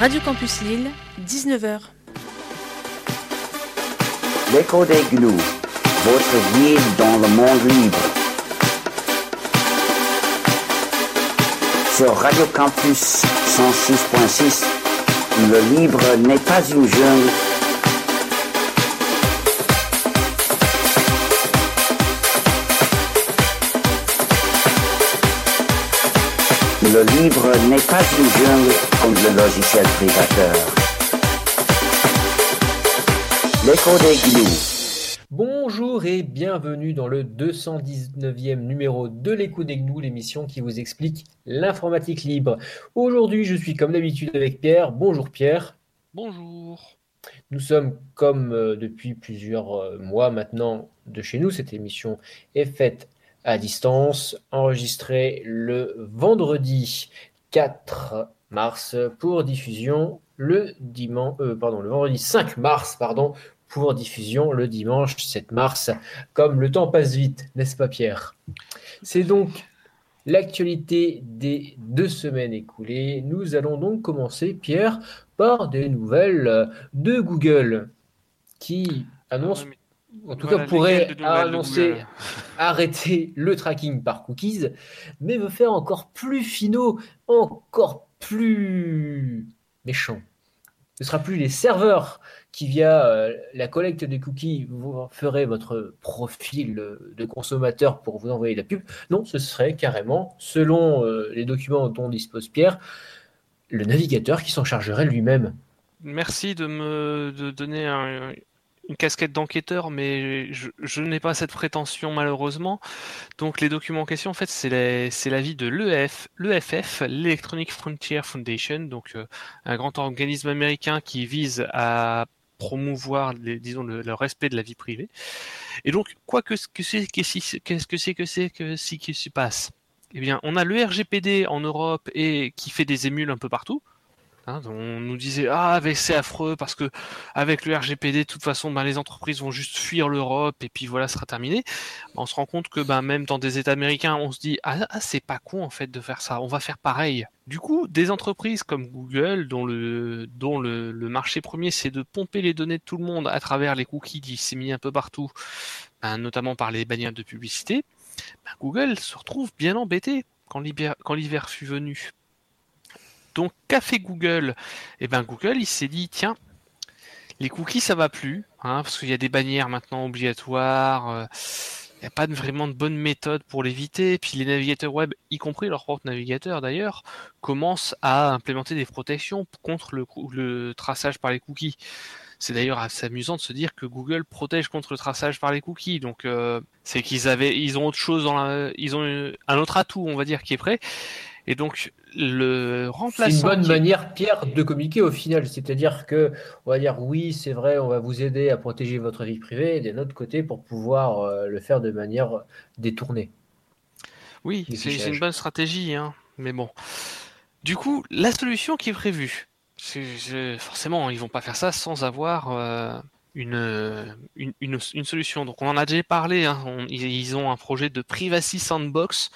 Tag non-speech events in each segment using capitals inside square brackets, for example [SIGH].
Radio Campus Lille, 19h. L'écho des gnous, votre guide dans le monde libre. Sur Radio Campus 106.6, le libre n'est pas une jungle. Le livre n'est pas une jungle comme le logiciel privateur. L'écho des gnous. Bonjour et bienvenue dans le 219e numéro de l'écho des gnous, l'émission qui vous explique l'informatique libre. Aujourd'hui, je suis comme d'habitude avec Pierre. Bonjour Pierre. Bonjour. Nous sommes comme euh, depuis plusieurs euh, mois maintenant de chez nous. Cette émission est faite à distance, enregistrée le vendredi 4 mars pour diffusion le dimanche, euh, pardon, le vendredi 5 mars, pardon, pour diffusion le dimanche 7 mars. Comme le temps passe vite, n'est-ce pas Pierre? C'est donc l'actualité des deux semaines écoulées. Nous allons donc commencer, Pierre, par des nouvelles de Google qui annonce, en tout Voilà, cas pourrait de de annoncer [LAUGHS] arrêter le tracking par cookies, mais veut faire encore plus finaux, encore plus méchant. Ce sera plus les serveurs qui, via euh, la collecte des cookies, vous feraient votre profil de consommateur pour vous envoyer la pub. Non, ce serait carrément, selon euh, les documents dont dispose Pierre, le navigateur qui s'en chargerait lui-même. Merci de me de donner un- une casquette d'enquêteur, mais je, n'ai pas cette prétention malheureusement. Donc les documents en question, en fait, c'est la- c'est l'avis de l'EF, l'EFF, l'Electronic Frontier Foundation, donc euh, un grand organisme américain qui vise à promouvoir, le, respect de la vie privée. Et donc, quoi que ce que c'est que que c'est que c'est si qui se passe? Eh bien, on a le RGPD en Europe et qui fait des émules un peu partout. Hein, on nous disait ah avec c'est affreux parce que avec le RGPD de toute façon ben, les entreprises vont juste fuir l'Europe et puis voilà ce sera terminé. On se rend compte que ben, même dans des États américains on se dit ah, ah, c'est pas con en fait de faire ça on va faire pareil. Du coup des entreprises comme Google dont le marché premier c'est de pomper les données de tout le monde à travers les cookies disséminés un peu partout ben, notamment par les bannières de publicité ben, Google se retrouve bien embêté quand l'hiver fut venu. Donc, qu'a fait Google? Eh bien, Google, il s'est dit, tiens, les cookies, ça va plus, hein, parce qu'il y a des bannières maintenant obligatoires. euh, Il n'y a pas vraiment de bonne méthode pour l'éviter. Puis les navigateurs web, y compris leurs propres navigateurs d'ailleurs, commencent à implémenter des protections contre le, traçage par les cookies. C'est d'ailleurs assez amusant de se dire que Google protège contre le traçage par les cookies. Donc euh, c'est qu'ils avaient, ils ont autre chose ils ont euh, un autre atout, on va dire, qui est prêt. Et donc le C'est remplaçant. une bonne qui manière, Pierre, de communiquer au final. C'est-à-dire que on va dire oui, c'est vrai, on va vous aider à protéger votre vie privée, et d'un autre côté, pour pouvoir euh, le faire de manière détournée. Oui, c'est c'est une bonne stratégie, hein. Mais bon. Du coup, la solution qui est prévue, c'est c'est- forcément, ils vont pas faire ça sans avoir euh, une, une, une, une solution. Donc, on en a déjà parlé. hein. On- ils, ils ont un projet de privacy sandbox.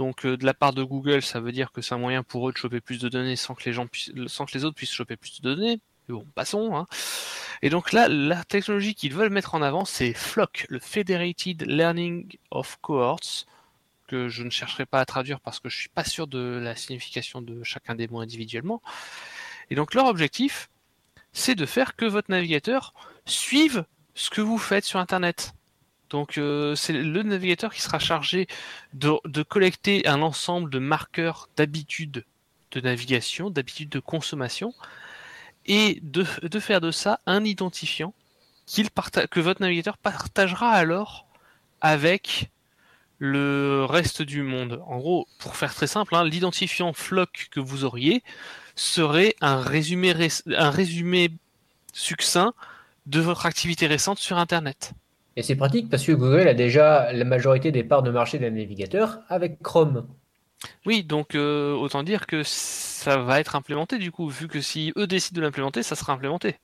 Donc, euh, de la part de Google, ça veut dire que c'est un moyen pour eux de choper plus de données sans que les gens puissent, sans que les autres puissent choper plus de données. Passons. Hein. Et donc là, la technologie qu'ils veulent mettre en avant, c'est FLOC, le Federated Learning of Cohorts que je ne chercherai pas à traduire parce que je suis pas sûr de la signification de chacun des mots individuellement. Et donc leur objectif, c'est de faire que votre navigateur suive ce que vous faites sur Internet. Donc euh, c'est le navigateur qui sera chargé de, collecter un ensemble de marqueurs d'habitude de navigation, d'habitude de consommation, et de, faire de ça un identifiant que votre navigateur partagera alors avec le reste du monde. En gros, pour faire très simple, hein, l'identifiant floc que vous auriez serait un résumé, ré- un résumé succinct de votre activité récente sur Internet. Et c'est pratique parce que Google a déjà la majorité des parts de marché des navigateurs avec Chrome. Oui, donc euh, autant dire que ça va être implémenté du coup, vu que si eux décident de l'implémenter, ça sera implémenté.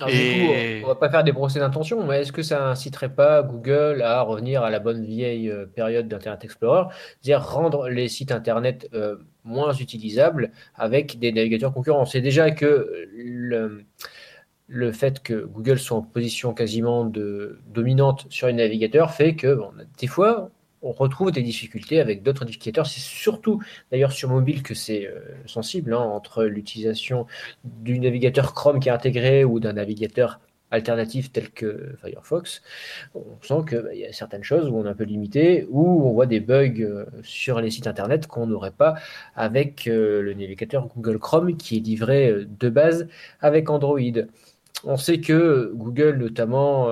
Alors, du coup, on va pas faire des procès d'intention, mais est-ce que ça inciterait pas Google à revenir à la bonne vieille euh, période d'Internet Explorer, c'est-à-dire rendre les sites Internet euh, moins utilisables avec des navigateurs concurrents C'est déjà que le, le fait que Google soit en position quasiment de, dominante sur les navigateurs fait que des fois, on retrouve des difficultés avec d'autres navigateurs. C'est surtout d'ailleurs sur mobile que c'est euh, sensible hein, entre l'utilisation du navigateur Chrome qui est intégré ou d'un navigateur alternatif tel que Firefox. On sent qu'il bah, y a certaines choses où on est un peu limité, où on voit des bugs euh, sur les sites internet qu'on n'aurait pas avec euh, le navigateur Google Chrome qui est livré de base avec Android. On sait que Google notamment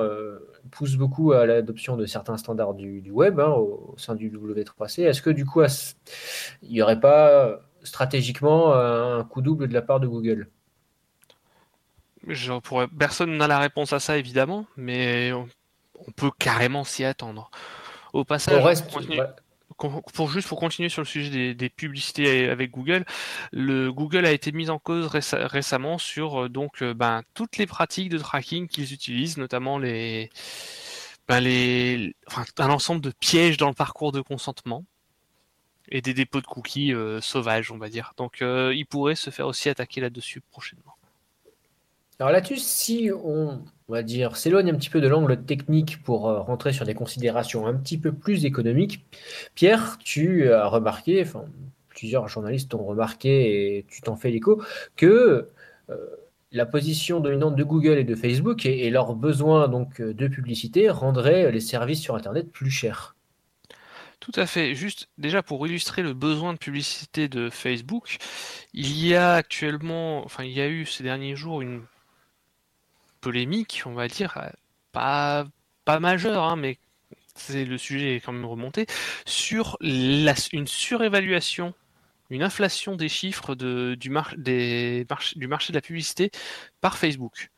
pousse beaucoup à l'adoption de certains standards du, web hein, au, sein du W3C. Est-ce que du coup, il n'y aurait pas stratégiquement un coup double de la part de Google? Je pourrais... Personne n'a la réponse à ça, évidemment, mais on, peut carrément s'y attendre. Au passage, reste, pour juste pour continuer sur le sujet des, publicités avec Google, le Google a été mis en cause récemment sur euh, donc euh, ben, toutes les pratiques de tracking qu'ils utilisent, notamment les, ben, un ensemble de pièges dans le parcours de consentement et des dépôts de cookies euh, sauvages, on va dire. Donc, il pourrait se faire aussi attaquer là-dessus prochainement. Alors là-dessus, si on, va dire, s'éloigne un petit peu de l'angle technique pour euh, rentrer sur des considérations un petit peu plus économiques, Pierre, tu as remarqué, enfin, plusieurs journalistes ont remarqué et tu t'en fais l'écho, que euh, la position dominante de Google et de Facebook et, leurs besoins donc de publicité rendraient les services sur Internet plus chers. Tout à fait. Juste déjà pour illustrer le besoin de publicité de Facebook, il y a actuellement, enfin il y a eu ces derniers jours une polémique, on va dire, euh, pas, pas majeure, hein, mais c'est le sujet est quand même remonté, sur une surévaluation, une inflation des chiffres du marché de la publicité par Facebook.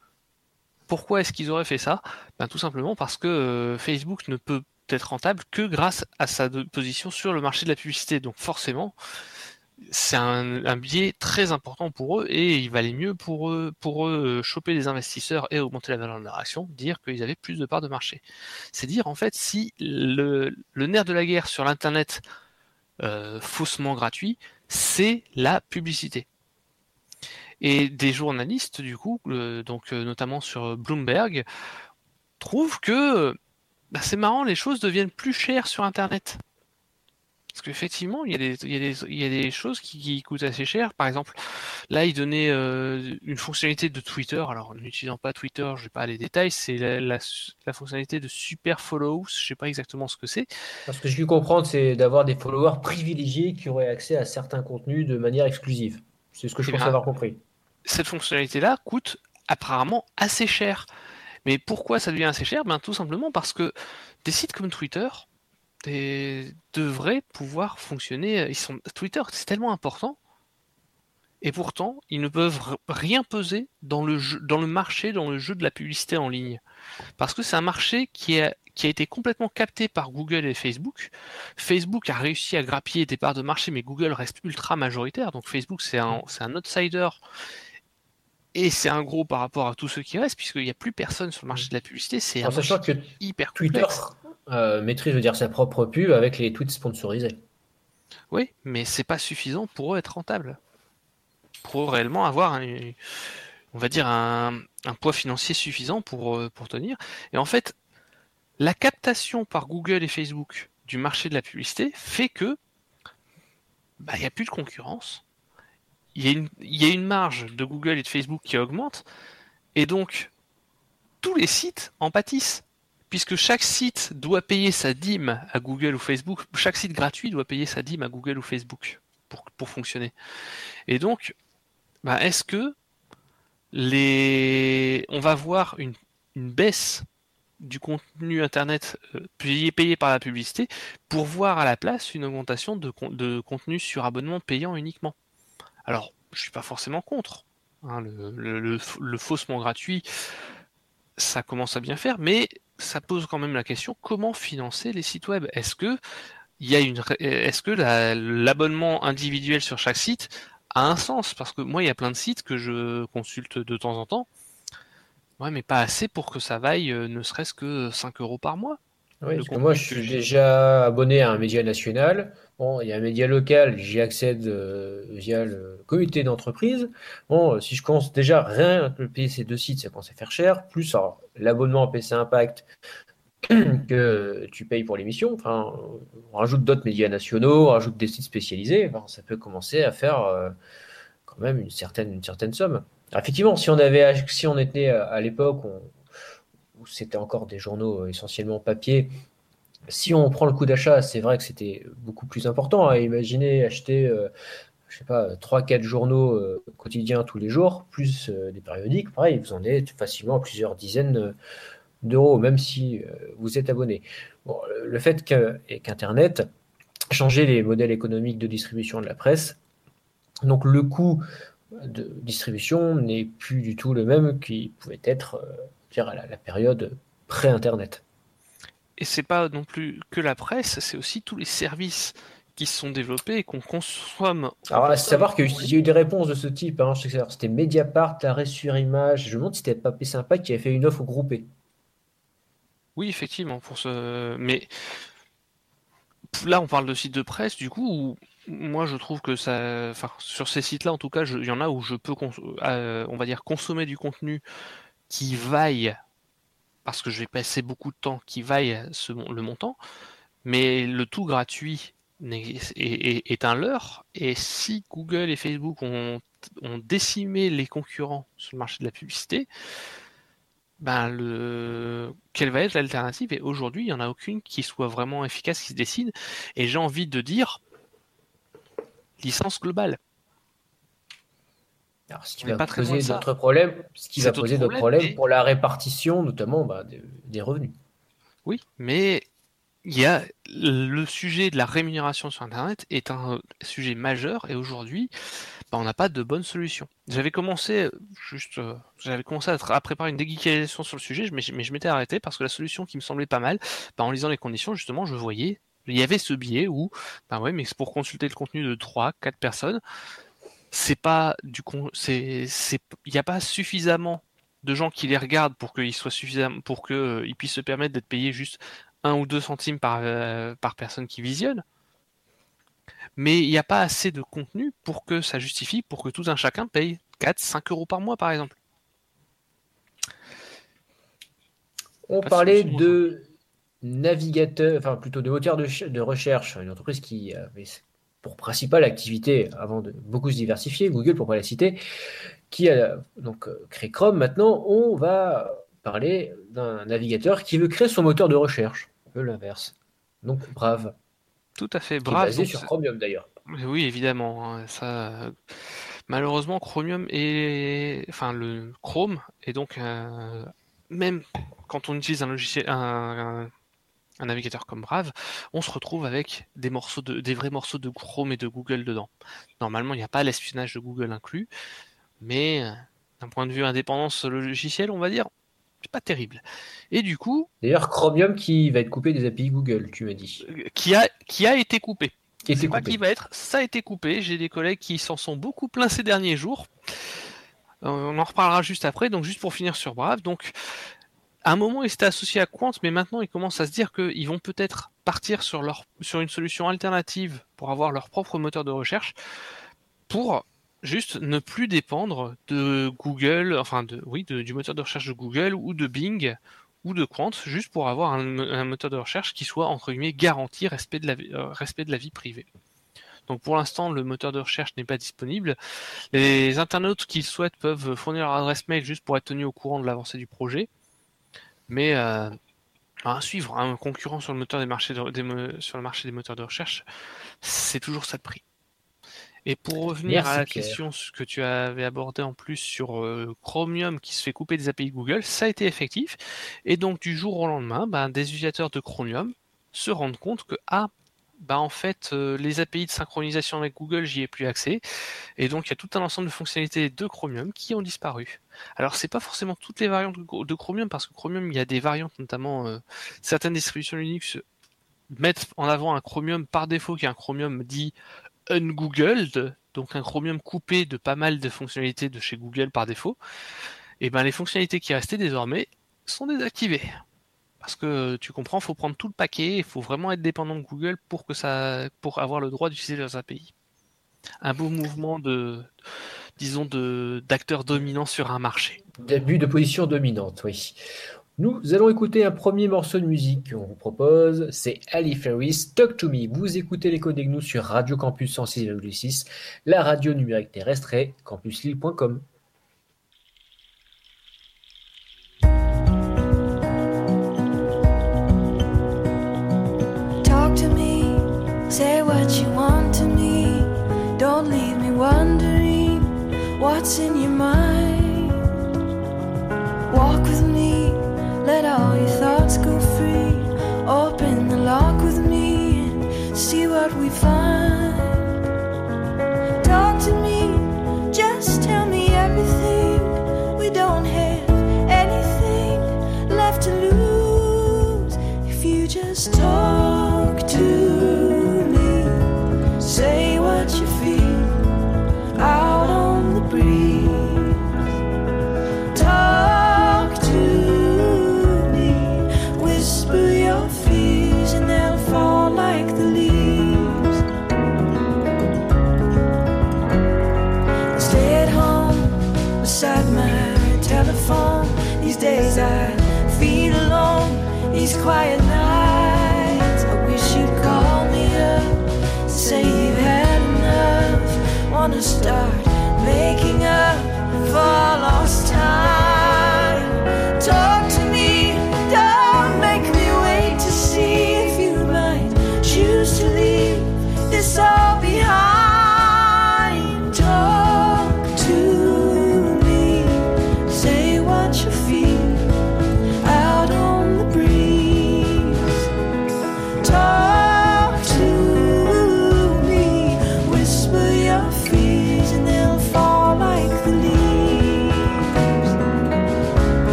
Pourquoi est-ce qu'ils auraient fait ça? Ben, Tout simplement parce que euh, Facebook ne peut être rentable que grâce à sa position sur le marché de la publicité. Donc forcément, c'est un, biais très important pour eux et il valait mieux pour eux, pour eux euh, choper des investisseurs et augmenter la valeur de leur action, dire qu'ils avaient plus de parts de marché. C'est dire en fait si le, nerf de la guerre sur l'internet euh, faussement gratuit, c'est la publicité. Et des journalistes du coup, donc euh, notamment sur Bloomberg, trouvent que bah, c'est marrant, les choses deviennent plus chères sur internet. Parce qu'effectivement, il, il, y a des choses qui, coûtent assez cher. Par exemple, là, il donnait euh, une fonctionnalité de Twitter. Alors, n'utilisant pas Twitter, je ne vais pas les détails. C'est la, fonctionnalité de Super Follows. Je ne sais pas exactement ce que c'est. Ce que je veux comprendre, c'est d'avoir des followers privilégiés qui auraient accès à certains contenus de manière exclusive. C'est ce que je eh pense avoir compris. Cette fonctionnalité-là coûte apparemment assez cher. Mais pourquoi ça devient assez cher? Ben, Tout simplement parce que des sites comme Twitter, devraient pouvoir fonctionner. Ils sont, Twitter, c'est tellement important. Et pourtant, ils ne peuvent rien peser dans le, jeu, dans le marché, dans le jeu de la publicité en ligne. Parce que c'est un marché qui a, qui a été complètement capté par Google et Facebook. Facebook a réussi à grappiller des parts de marché, mais Google reste ultra majoritaire. Donc Facebook, c'est un, un outsider. Et c'est un gros par rapport à tous ceux qui restent, puisqu'il n'y a plus personne sur le marché de la publicité. C'est un sachant que hyper Twitter, euh, maîtrise, dire, sa propre pub avec les tweets sponsorisés. Oui, mais c'est pas suffisant pour eux être rentable. Pour eux réellement avoir, un, poids financier suffisant pour, euh, pour tenir. Et en fait, la captation par Google et Facebook du marché de la publicité fait que bah, il n'y a plus de concurrence. Il y a une marge de Google et de Facebook qui augmente. Et donc, tous les sites en pâtissent puisque chaque site doit payer sa dîme à Google ou Facebook, chaque site gratuit doit payer sa dîme à Google ou Facebook pour, fonctionner. Et donc, bah, est-ce que on va voir une, baisse du contenu Internet euh, payé, par la publicité pour voir à la place une augmentation de, de contenu sur abonnement payant uniquement? Alors, je suis pas forcément contre. Hein, le, le, faussement gratuit, ça commence à bien faire, mais ça pose quand même la question comment financer les sites web? Est-ce que il y a une est-ce que l'abonnement individuel sur chaque site a un sens? Parce que moi, il y a plein de sites que je consulte de temps en temps. Ouais, mais pas assez pour que ça vaille euh, ne serait-ce que 5 euros par mois. Oui, parce que moi, je suis déjà abonné à un média national. Bon, il y a un média local, j'y accède euh, via le comité d'entreprise. Bon, euh, si je commence déjà rien que payer ces deux sites, ça commence à faire cher. Plus l'abonnement PC Impact [CLEARS THROAT] que tu payes pour l'émission. Enfin, on rajoute d'autres médias nationaux, on rajoute des sites spécialisés. Ça peut commencer à faire euh, quand même une certaine, une certaine somme. Effectivement, si on avait, si on était à l'époque où, c'était encore des journaux essentiellement papier, si on prend le coût d'achat, c'est vrai que c'était beaucoup plus important. à Imaginer acheter, euh, je sais pas, trois, quatre journaux euh, quotidiens tous les jours, plus euh, des périodiques. Pareil, vous en êtes facilement à plusieurs dizaines d'euros, même si vous êtes abonné. Bon, le fait qu'Internet a changé les modèles économiques de distribution de la presse, donc le coût de distribution n'est plus du tout le même qu'il pouvait être à la période pré-Internet. Et c'est pas non plus que la presse, c'est aussi tous les services qui se sont développés et qu'on consomme. Alors, à qu'on savoir qu'il y a eu des réponses de ce type. hein. C'est- c'était Mediapart, Arrêt sur Image. Je me demande si c'était pas Impact qui avait fait une offre groupée. Oui, effectivement, pour ce. Mais là, on parle de sites de presse, du coup, où moi je trouve que ça. Enfin, sur ces sites-là, en tout cas, je- il y en a où je peux, cons- euh, on va dire, consommer du contenu qui vaille, parce que je vais passer beaucoup de temps, qui vaille le montant, mais le tout gratuit est, un leurre. Et si Google et Facebook ont, ont décimé les concurrents sur le marché de la publicité, ben le... quelle va être l'alternative? Et aujourd'hui, il n'y en a aucune qui soit vraiment efficace, qui se décide. Et j'ai envie de dire licence globale. Alors, ce qui va pas poser d'autres problèmes, ce qui va poser d'autres problèmes, mais- pour la répartition, notamment bah, des, des revenus. Oui, mais il y a le sujet de la rémunération sur Internet est un sujet majeur et aujourd'hui, bah, on n'a pas de bonne solution. J'avais commencé euh, juste, euh, j'avais commencé à, préparer une déguicalisation sur le sujet, je m'ai- mais je m'étais arrêté parce que la solution qui me semblait pas mal, bah, en lisant les conditions, justement, je voyais, il y avait ce biais où, bah ouais, mais c'est pour consulter le contenu de 3, 4 personnes, c'est pas du con, c'est, il n'y a pas suffisamment de gens qui les regardent pour qu'ils soient suffisamment, pour qu'ils puissent se permettre d'être payés juste 1 ou 2 centimes par, euh, par personne qui visionne. Mais il n'y a pas assez de contenu pour que ça justifie, pour que tout un chacun paye 4, 5 euros par mois, par exemple. On Pas parlait de navigateurs, enfin plutôt de moteurs de, de recherche, une entreprise qui avait pour principale activité, avant de beaucoup se diversifier, Google pour pas la citer, qui a donc euh, créé Chrome. Maintenant, on va parler d'un navigateur qui veut créer son moteur de recherche, un peu l'inverse. Donc Brave, Tout à fait qui est brave. basé donc sur Chromium d'ailleurs. Oui, évidemment. hein, Ça, malheureusement, Chromium est, enfin, le Chrome est donc euh, même quand on utilise un logiciel, un, un- un navigateur comme Brave, on se retrouve avec des morceaux de, des vrais morceaux de Chrome et de Google dedans. Normalement, il n'y a pas l'espionnage de Google inclus, mais euh, d'un point de vue indépendance logicielle, on va dire, c'est pas terrible. Et du coup, D'ailleurs, Chromium qui va être coupé des API Google, tu m'as dit. euh, qui a, qui a été coupé. Qui pas qui va être, ça a été coupé. J'ai des collègues qui s'en sont beaucoup plaints ces derniers jours. Euh, on en reparlera juste après. Donc juste pour finir sur Brave, donc à un moment ils étaient associés à Quant, mais maintenant ils commencent à se dire qu'ils vont peut-être partir sur une solution alternative pour avoir leur propre moteur de recherche pour juste ne plus dépendre de Google, enfin oui du moteur de recherche de Google ou de Bing ou de Quant, juste pour avoir un, moteur de recherche qui soit entre guillemets garanti respect de la euh, respect de la vie privée. Donc pour l'instant, le moteur de recherche n'est pas disponible. Les internautes qui le souhaitent peuvent fournir leur adresse mail juste pour être tenus au courant de l'avancée du projet. Mais euh, à suivre, un concurrent sur le, moteur des marchés de- des mo- sur le marché des moteurs de recherche, c'est toujours ça de prix. Et pour revenir Merci, à la Pierre. question que tu avais abordée en plus sur euh, Chromium qui se fait couper des API Google, ça a été effectif. Et donc du jour au lendemain, ben, des utilisateurs de Chromium se rendent compte que ah, bah en fait, euh, les API de synchronisation avec Google, j'y ai plus accès. Et donc, il y a tout un ensemble de fonctionnalités de Chromium qui ont disparu. Alors, c'est pas forcément toutes les variantes de Chromium, parce que Chromium, il y a des variantes, notamment euh, certaines distributions Linux mettent en avant un Chromium par défaut, qui est un Chromium dit ungoogled, donc un Chromium coupé de pas mal de fonctionnalités de chez Google par défaut. et ben les fonctionnalités qui restaient désormais sont désactivées. Parce que tu comprends, il faut prendre tout le paquet, il faut vraiment être dépendant de Google pour que ça, pour avoir le droit d'utiliser leurs API. Un beau mouvement de, disons, de d'acteurs dominants sur un marché. Début de position dominante, oui. Nous allons écouter un premier morceau de musique qu'on vous propose, c'est Ali Ferris, Talk to Me. Vous écoutez les codes nous sur Radio Campus 106,6, la radio numérique terrestre et campuslille.com. say what you want to me. Don't leave me wondering what's in your mind. Walk with me, let all your thoughts go quiet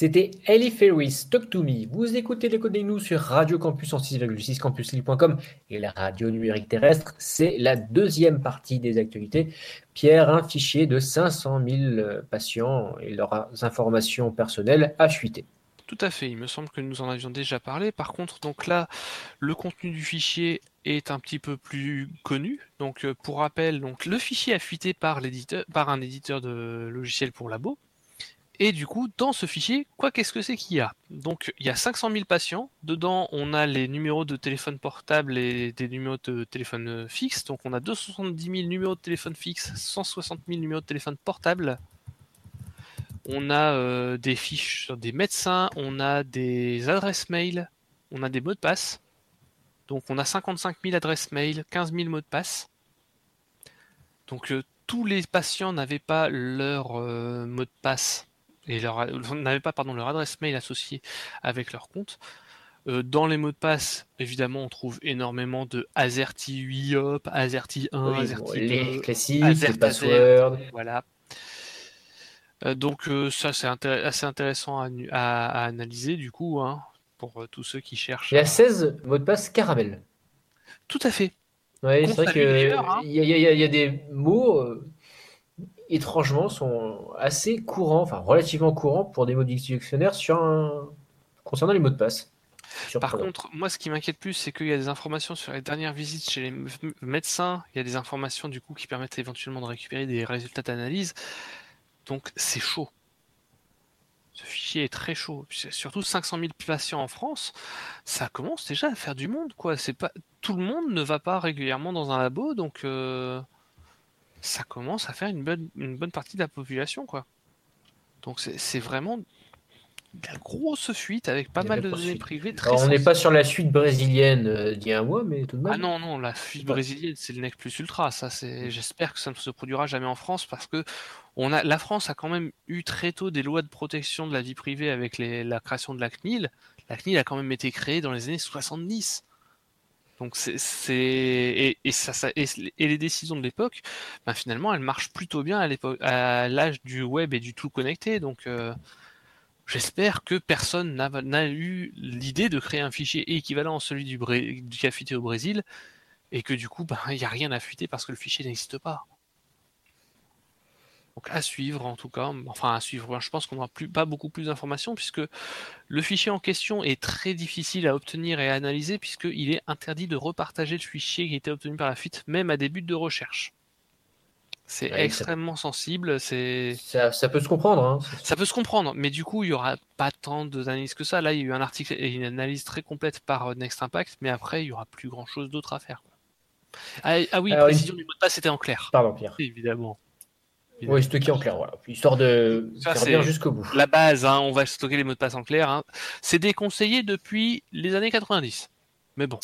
C'était Ellie Ferris, Talk to Me. Vous écoutez les codes nous sur Radio Campus 106,6 campuslille.com et la radio numérique terrestre. C'est la deuxième partie des actualités. Pierre, un fichier de 500 000 patients et leurs informations personnelles a fuité. Tout à fait, il me semble que nous en avions déjà parlé. Par contre, donc là, le contenu du fichier est un petit peu plus connu. Donc, euh, pour rappel, donc le fichier a fuité par un éditeur de logiciels pour labo. Et du coup, dans ce fichier, quoi qu'est-ce que c'est qu'il y a? Donc, il y a 500 000 patients. Dedans, on a les numéros de téléphone portable et des numéros de téléphone euh, fixe. Donc, on a 270 000 numéros de téléphone fixe, 160 000 numéros de téléphone portable. On a euh, des fiches sur des médecins, on a des adresses mail, on a des mots de passe. Donc, on a 55 000 adresses mail, 15 000 mots de passe. Donc, euh, tous les patients n'avaient pas leur mot de passe et leur n'avaient pas pardon leur adresse mail associée avec leur compte. Euh, dans les mots de passe, évidemment, on trouve énormément de AZERTY 8 hop, AZERTY 1, Oui, AZERTY bon, 2, les classiques, Azert, les passwords. voilà. Euh, donc euh, ça c'est intér- assez intéressant à, nu- à- à analyser du coup hein, pour euh, tous ceux qui cherchent. Il y a à- 16 mots de passe caramel. Tout à fait. Ouais, c'est vrai hein. y, a- y y des mots étrangement sont assez courants, enfin relativement courants pour des mots du dictionnaire sur un... concernant les mots de passe. Par contre, moi, ce qui m'inquiète plus, c'est qu'il y a des informations sur les dernières visites chez les médecins. Il y a des informations du coup qui permettent éventuellement de récupérer des résultats d'analyse. Donc, c'est chaud. Ce fichier est très chaud. Surtout 500 000 patients en France, ça commence déjà à faire du monde, quoi. C'est pas tout le monde ne va pas régulièrement dans un labo, donc euh, ça commence à faire une bonne, une bonne partie de la population, quoi. Donc c'est vraiment de la grosse fuite avec pas mal de données privées. Très Alors, on n'est pas sur la suite brésilienne euh, d'il y a un mois, mais tout de même. Ah non, non, la fuite brésilienne, c'est le nec plus ultra. Ça, c'est, j'espère que ça ne se produira jamais en France parce que on a, la France a quand même eu très tôt des lois de protection de la vie privée avec les- la création de la CNIL. La CNIL a quand même été créée dans les années 70. Donc c'est, et, les décisions de l'époque, ben finalement, elles marchent plutôt bien à l'âge du web et du tout connecté. Donc euh, J'espère que personne n'a eu l'idée de créer un fichier équivalent à celui du, Bré- au Brésil et que du coup, ben, il n'y a rien à fuiter parce que le fichier n'existe pas. Donc à suivre en tout cas, enfin à suivre, je pense qu'on n'aura plus, pas beaucoup plus d'informations puisque le fichier en question est très difficile à obtenir et à analyser puisqu'il est interdit de repartager le fichier qui a été obtenu par la fuite, même à des buts de recherche. C'est Ouais, ça- extrêmement sensible, c'est... Ça, ça peut se comprendre. Hein. Ça peut se comprendre, mais du coup, il y aura pas tant d'analyses que ça. Là, il y a eu un article et une analyse très complète par euh, Next Impact, mais après, il y aura plus grand chose d'autre à faire. Ah, ah oui, Alors, précision du mot de passe, c'était en clair. Pardon, Pierre. Évidemment. Oui, stocké en clair, voilà. Histoire de Ça, faire c'est- bien jusqu'au bout. La base, hein, on va stocker les mots de passe en clair. hein. C'est déconseillé depuis les années 90. Mais bon.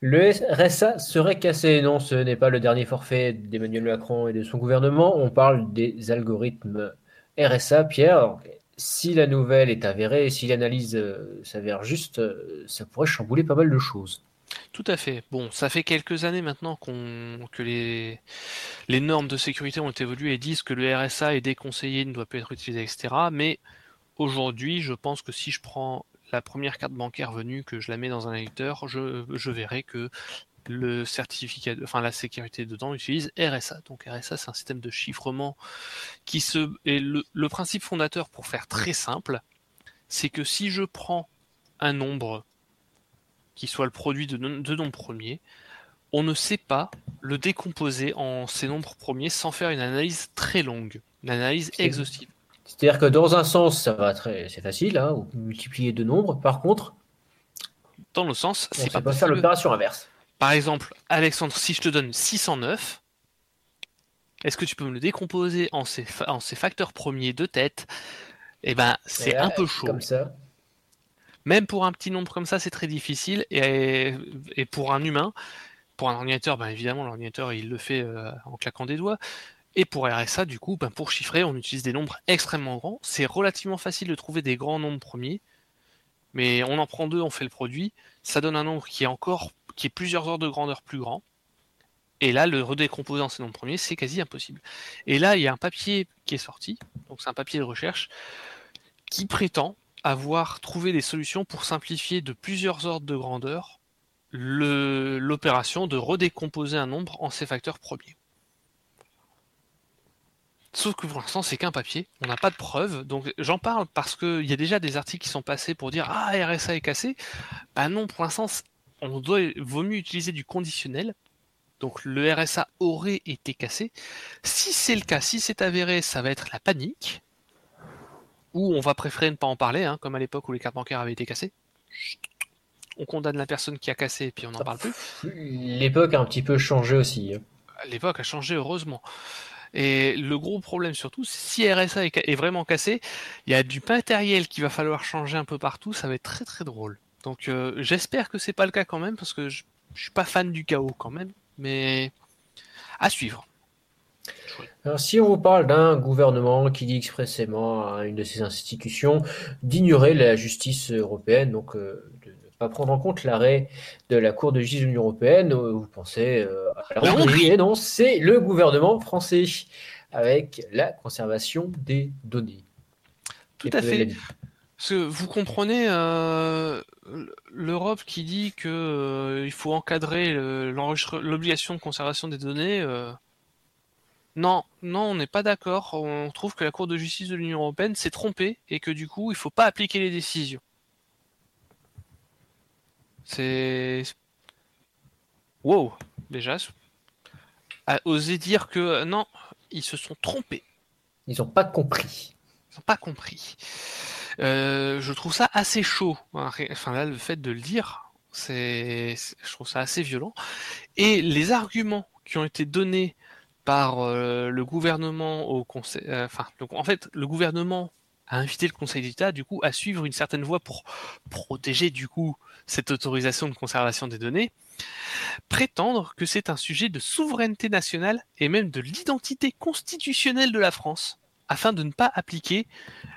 Le RSA serait cassé. Non, ce n'est pas le dernier forfait d'Emmanuel Macron et de son gouvernement. On parle des algorithmes RSA. Pierre, si la nouvelle est avérée, si l'analyse euh, s'avère juste, euh, ça pourrait chambouler pas mal de choses. Tout à fait. Bon, ça fait quelques années maintenant que les, normes de sécurité ont évolué et disent que le RSA est déconseillé, ne doit pas être utilisé, etc. Mais aujourd'hui, je pense que si je prends la première carte bancaire venue, que je la mets dans un lecteur, je, verrai que le certificat, enfin la sécurité dedans utilise RSA. Donc RSA, c'est un système de chiffrement qui se et le principe fondateur, pour faire très simple, c'est que si je prends un nombre qui soit le produit de nombres premiers, on ne sait pas le décomposer en ces nombres premiers sans faire une analyse très longue, une analyse exhaustive. C'est-à-dire que dans un sens, ça va très, c'est facile, hein, vous multipliez deux nombres. Par contre, Dans le sens, on c'est pas pas faire l'opération inverse. Par exemple, Alexandre, si je te donne 609, est-ce que tu peux me le décomposer en ces, fa- en ces facteurs premiers de tête? Eh ben, c'est un peu chaud. Comme ça. Même pour un petit nombre comme ça, c'est très difficile. Et, pour un humain, pour un ordinateur, ben évidemment, l'ordinateur, il le fait euh, en claquant des doigts. Et pour RSA, du coup, ben pour chiffrer, on utilise des nombres extrêmement grands. C'est relativement facile de trouver des grands nombres premiers. Mais on en prend deux, on fait le produit. Ça donne un nombre qui est encore, qui est plusieurs ordres de grandeur plus grand. Et là, le redécomposer en ces nombres premiers, c'est quasi impossible. Et là, il y a un papier qui est sorti. Donc, c'est un papier de recherche qui prétend avoir trouvé des solutions pour simplifier de plusieurs ordres de grandeur l'opération de redécomposer un nombre en ses facteurs premiers. Sauf que pour l'instant, c'est qu'un papier, on n'a pas de preuves, donc j'en parle parce qu'il y a déjà des articles qui sont passés pour dire Ah, RSA est cassé. Bah non, pour l'instant, on doit, vaut mieux utiliser du conditionnel. Donc le RSA aurait été cassé. Si c'est le cas, si c'est avéré, ça va être la panique ou on va préférer ne pas en parler, hein, comme à l'époque où les cartes bancaires avaient été cassées. On condamne la personne qui a cassé et puis on n'en parle plus. L'époque a un petit peu changé aussi. hein. L'époque a changé heureusement. Et le gros problème surtout, si RSA est vraiment cassé, il y a du matériel qu'il va falloir changer un peu partout, ça va être très très drôle. Donc euh, j'espère que c'est pas le cas quand même, parce que je, je suis pas fan du chaos quand même, mais à suivre. Alors, si on vous parle d'un gouvernement qui dit expressément à une de ses institutions d'ignorer la justice européenne, donc euh, de ne pas prendre en compte l'arrêt de la Cour de justice de l'Union européenne, euh, vous pensez euh, à la Hongrie, et non, c'est le gouvernement français avec la conservation des données. Tout à fait. Parce que vous comprenez euh, l'Europe qui dit que euh, il faut encadrer l'obligation de conservation des données. Non, non, on n'est pas d'accord. On trouve que la Cour de justice de l'Union européenne s'est trompée et que du coup, il faut pas appliquer les décisions. C'est. Wow, déjà. Osé dire que euh, non, ils se sont trompés. Ils n'ont pas compris. Ils n'ont pas compris. Euh, je trouve ça assez chaud. Enfin là, le fait de le dire, c'est, c'est- je trouve ça assez violent. Et les arguments qui ont été donnés par euh, le gouvernement au conseil, euh, enfin, donc en fait, le gouvernement a invité le Conseil d'État du coup à suivre une certaine voie pour protéger du coup cette autorisation de conservation des données, prétendre que c'est un sujet de souveraineté nationale et même de l'identité constitutionnelle de la France, afin de ne pas appliquer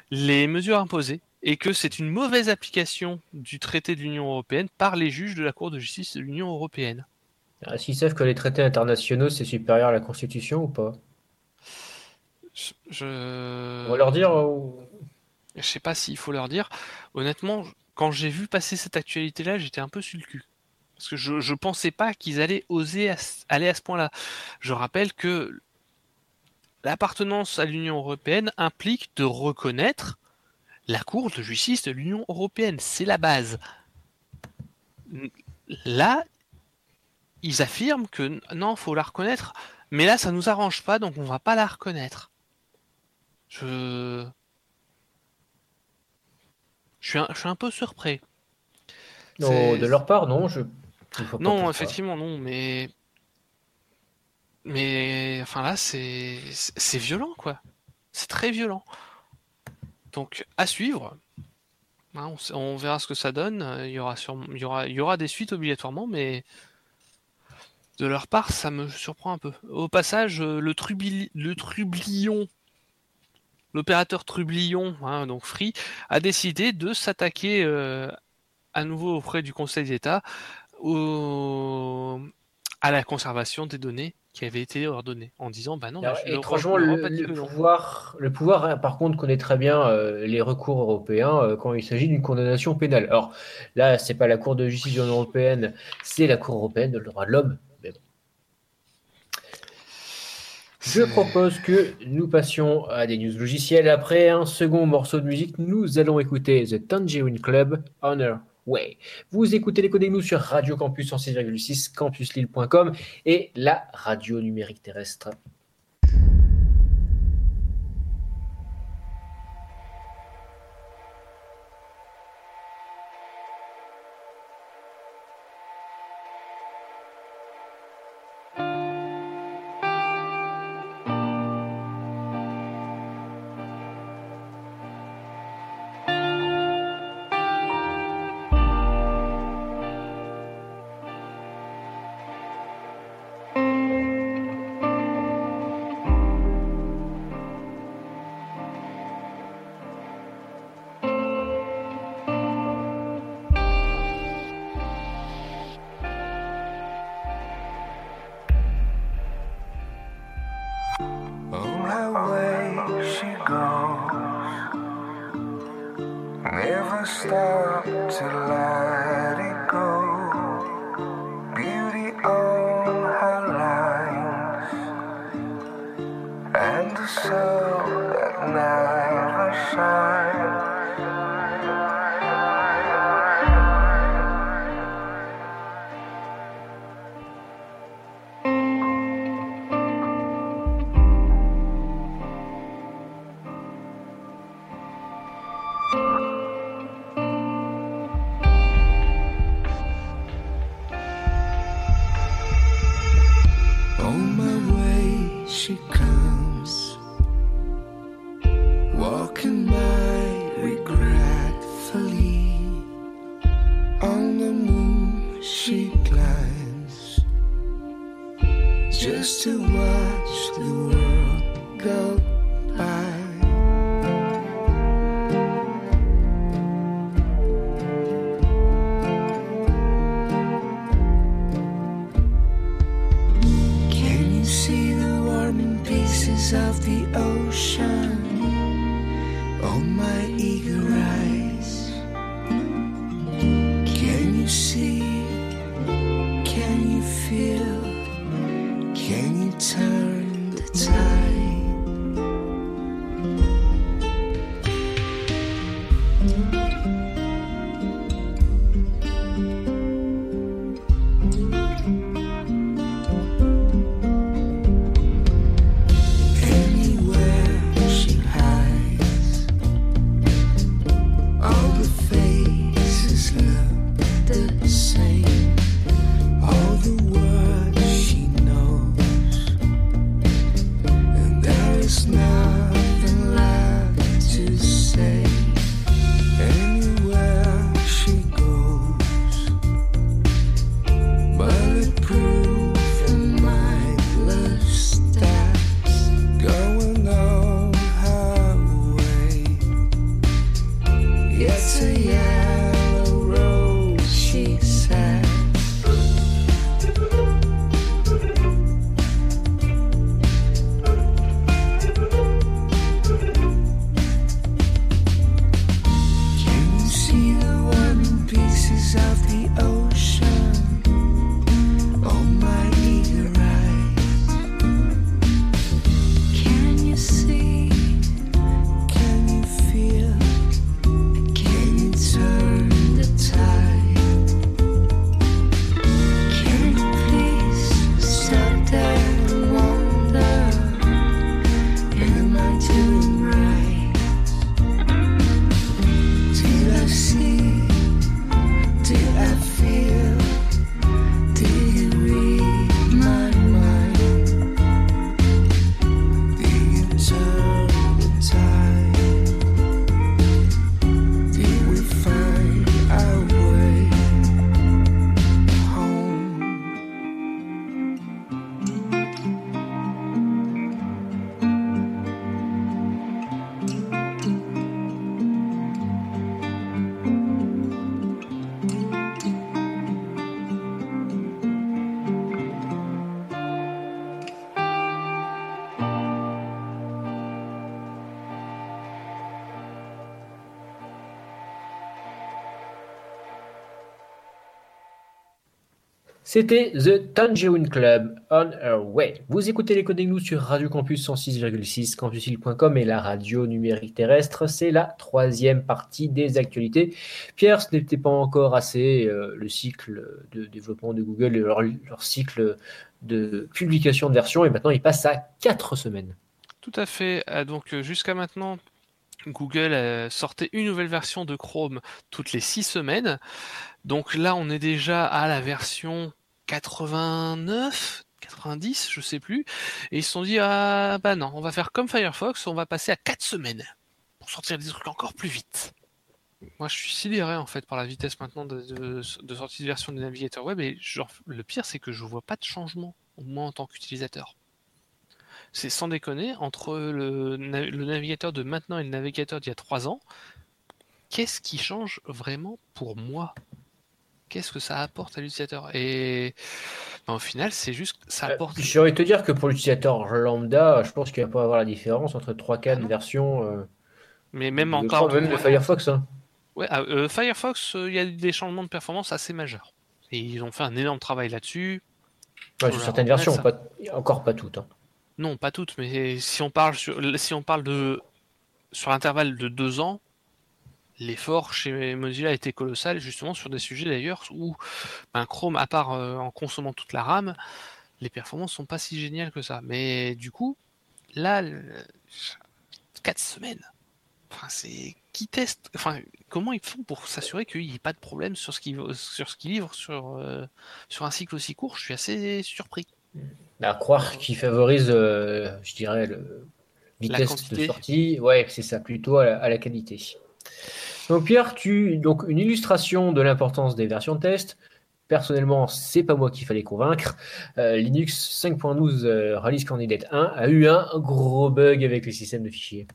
les mesures imposées et que c'est une mauvaise application du traité de l'Union européenne par les juges de la Cour de justice de l'Union européenne. Est-ce qu'ils savent que les traités internationaux, c'est supérieur à la Constitution ou pas? Je. On va leur dire ou- je sais pas s'il faut leur dire. Honnêtement, quand j'ai vu passer cette actualité-là, j'étais un peu sur le cul. Parce que je, je pensais pas qu'ils allaient oser à aller à ce point-là. Je rappelle que l'appartenance à l'Union européenne implique de reconnaître la Cour de justice de l'Union européenne. C'est la base. Là, ils affirment que non, faut la reconnaître, mais là, ça nous arrange pas, donc on va pas la reconnaître. Je. Je suis un, je suis un peu surpris. Non, de leur part, non, je. pas Non, effectivement, non, mais. Mais. Enfin là, c'est. violent, quoi. C'est très violent. Donc, à suivre. Hein, on, verra ce que ça donne. Il y aura, il y aura, il y aura des suites obligatoirement, mais. De leur part, ça me surprend un peu. Au passage, euh, le, Trublion, l'opérateur Trublion, hein, donc Free, a décidé de s'attaquer euh, à nouveau auprès du Conseil d'État au- à la conservation des données qui avaient été ordonnées, en disant bah non, Alors, bah, je- étrangement, le, le pouvoir, le pouvoir, hein, par contre, connaît très bien euh, les recours européens euh, quand il s'agit d'une condamnation pénale. Alors là, c'est pas la Cour de justice de l'Union européenne, c'est la Cour européenne de droits de l'homme. Mais bon. Je propose que nous passions à des news logicielles. Après un second morceau de musique, nous allons écouter The Tangerine Club Honor Way. Vous écoutez les codes nous sur Radio Campus en 6,6, campuslille.com et la radio numérique terrestre. した。C'était The Tangerine Club on Our Way. Vous écoutez les Coding Nous sur Radio Campus 106,6 campusil.com et la radio numérique terrestre. C'est la troisième partie des actualités. Pierre, ce n'était pas encore assez euh, le cycle de développement de Google et leur, cycle de publication de versions et maintenant il passe à quatre semaines. Tout à fait. Euh, Donc euh, jusqu'à maintenant, Google sortait une nouvelle version de Chrome toutes les six semaines. Donc là, on est déjà à la version 89, 90, je sais plus. Et ils se sont dit ah bah non, on va faire comme Firefox, on va passer à quatre semaines pour sortir des trucs encore plus vite. Moi, je suis sidéré en fait par la vitesse maintenant de, sortie de version du navigateur web. Et genre, le pire, c'est que je vois pas de changement, au moins en tant qu'utilisateur. C'est sans déconner, entre le, le navigateur de maintenant et le navigateur d'il y a trois ans, qu'est-ce qui change vraiment pour moi? Qu'est-ce que ça apporte à l'utilisateur Et ben, au final, c'est juste que ça Euh, apporte. Envie de te dire que pour l'utilisateur lambda, je pense qu'il va pas avoir la différence entre 3-4 Ah versions. euh, Mais même de encore. Même de Firefox. hein. Ouais, ah, euh, Firefox, euh, il y a des changements de performance assez majeurs. Et ils ont fait un énorme travail là-dessus. Ouais, sur certaines versions, pas- encore pas toutes. hein. Non, pas toutes, mais si on parle sur, si on parle de sur l'intervalle de deux ans, l'effort chez Mozilla a été colossal, justement sur des sujets d'ailleurs où ben, Chrome, à part euh, en consommant toute la RAM, les performances sont pas si géniales que ça. Mais du coup, là, le- quatre semaines. Enfin, c'est qui teste. Enfin, comment ils font pour s'assurer qu'il n'y ait pas de problème sur ce qu'ils sur ce qu'ils livrent sur euh, sur un cycle aussi court? Je suis assez surpris. À croire qu'il favorise, euh, je dirais, le vitesse de sortie. Ouais, c'est ça, plutôt à la, à la qualité. Donc Pierre, tu donc une illustration de l'importance des versions de test. Personnellement, c'est pas moi qu'il fallait convaincre. Euh, Linux 5.12 euh, Release Candidate 1 a eu un gros bug avec le système de fichiers.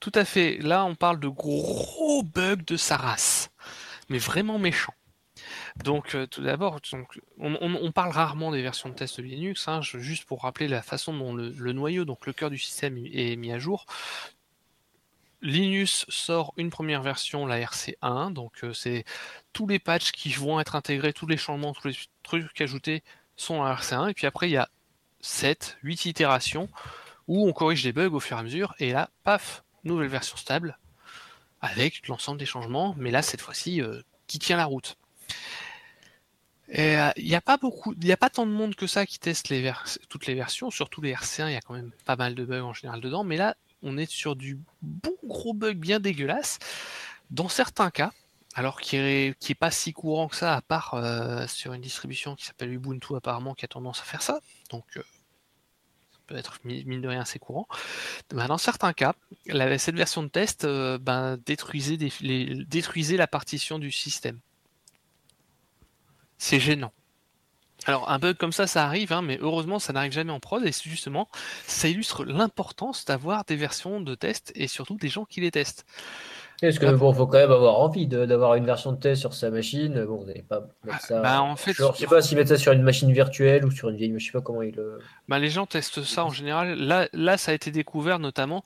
Tout à fait. Là, on parle de gros bugs de sa race, mais vraiment méchants. Donc, euh, tout d'abord, on, parle rarement des versions de test de Linux, hein, juste pour rappeler la façon dont le, le noyau, donc le cœur du système, est mis à jour. Linux sort une première version, la RC1, donc euh, c'est tous les patchs qui vont être intégrés, tous les changements, tous les trucs ajoutés sont dans la RC1, et puis après il y a 7, 8 itérations où on corrige les bugs au fur et à mesure, et là, paf, nouvelle version stable, avec l'ensemble des changements, mais là, cette fois-ci, euh, qui tient la route. Il n'y a pas beaucoup, il n'y a pas tant de monde que ça qui teste toutes les versions, surtout les RC1, il y a quand même pas mal de bugs en général dedans, mais là, on est sur du bon gros bug bien dégueulasse. Dans certains cas, alors qui est, pas si courant que ça, à part euh, sur une distribution qui s'appelle Ubuntu apparemment, qui a tendance à faire ça, donc euh, ça peut être mi- mine de rien assez courant. Ben, dans certains cas, la- cette version de test euh, ben, détruisait la partition du système. C'est gênant. Alors un bug comme ça, ça arrive, hein, mais heureusement ça n'arrive jamais en prod, et justement, ça illustre l'importance d'avoir des versions de test et surtout des gens qui les testent. Parce que bon, faut quand même avoir envie d'avoir une version de test sur sa machine. Bon, vous n'allez pas mettre Ah, ça. bah, en fait, Genre, je sais pas s'ils mettent ça sur une machine virtuelle ou sur une vieille, je sais pas comment ils le. Ben, les gens testent ça en général. Là, là, ça a été découvert notamment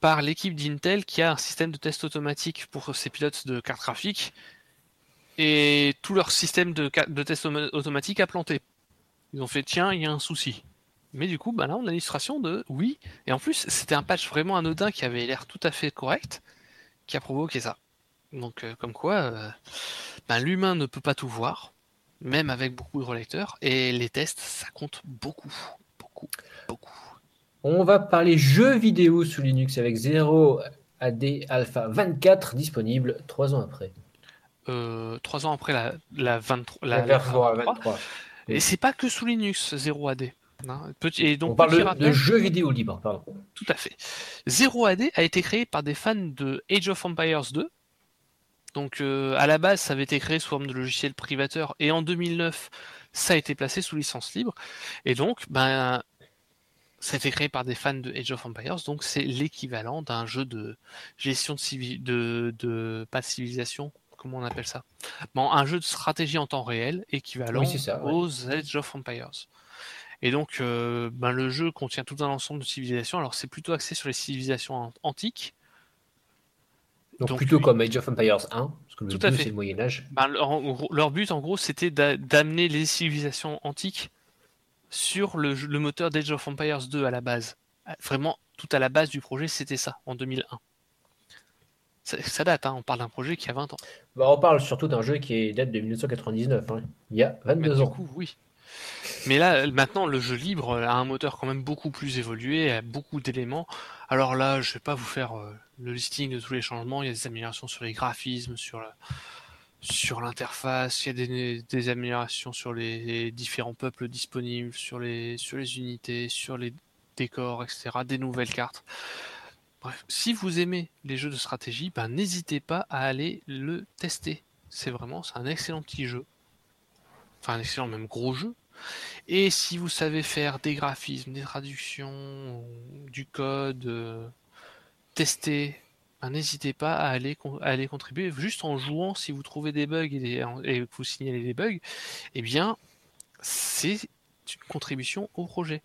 par l'équipe d'Intel qui a un système de test automatique pour ses pilotes de cartes graphiques. Et tout leur système de, de test auto- automatique a planté. Ils ont fait tiens, il y a un souci. Mais du coup, bah là, on a l'illustration de oui. Et en plus, c'était un patch vraiment anodin qui avait l'air tout à fait correct, qui a provoqué ça. Donc, euh, comme quoi, euh, ben, l'humain ne peut pas tout voir, même avec beaucoup de relecteurs, et les tests, ça compte beaucoup, beaucoup, beaucoup. On va parler jeux vidéo sous Linux avec 0 AD Alpha 24 disponible trois ans après. Euh, trois ans après la, la 23, la, La la version 23. 23. Et c'est pas que sous Linux, 0AD. hein. Petit, et donc, On parle de, rappel- de jeux vidéo libres, pardon. Tout à fait. 0AD a été créé par des fans de Age of Empires 2. Donc euh, à la base, ça avait été créé sous forme de logiciel privateur et en 2009, ça a été placé sous licence libre. Et donc, ben, ça a été créé par des fans de Age of Empires. Donc c'est l'équivalent d'un jeu de gestion de, de, de pas de civilisation. Comment on appelle ça Bon, un jeu de stratégie en temps réel équivalent Oui, ça, ouais. aux Age of Empires. Et donc, euh, ben, le jeu contient tout un ensemble de civilisations. Alors, c'est plutôt axé sur les civilisations an- antiques. Donc, Donc, plutôt comme Age of Empires 1, parce que le Tout à 2 fait. c'est le Moyen-Âge. Ben, leur, but, en gros, c'était d'a- d'amener les civilisations antiques sur le, le moteur d'Age of Empires 2 à la base. Ah, Vraiment, tout à la base du projet, c'était ça, en 2001. Ça, date, hein, on parle d'un projet qui a 20 ans. Bah, on parle surtout d'un jeu qui est- date de 1999, hein, il y a Mais 22 du ans. coup, oui. Mais là, maintenant, le jeu libre a un moteur quand même beaucoup plus évolué, a beaucoup d'éléments. Alors là, je vais pas vous faire euh, le listing de tous les changements. Il y a des améliorations sur les graphismes, sur la- sur l'interface. Il y a des, des améliorations sur les différents peuples disponibles, sur les sur les unités, sur les décors, etc. Des nouvelles cartes. Bref, si vous aimez les jeux de stratégie, ben n'hésitez pas à aller le tester. C'est vraiment, c'est un excellent petit jeu enfin un excellent même gros jeu. Et si vous savez faire des graphismes, des traductions, du code, euh, tester, ben, n'hésitez pas à aller, contribuer. Juste en jouant, si vous trouvez des bugs et, et que vous signalez des bugs, eh bien, c'est une contribution au projet.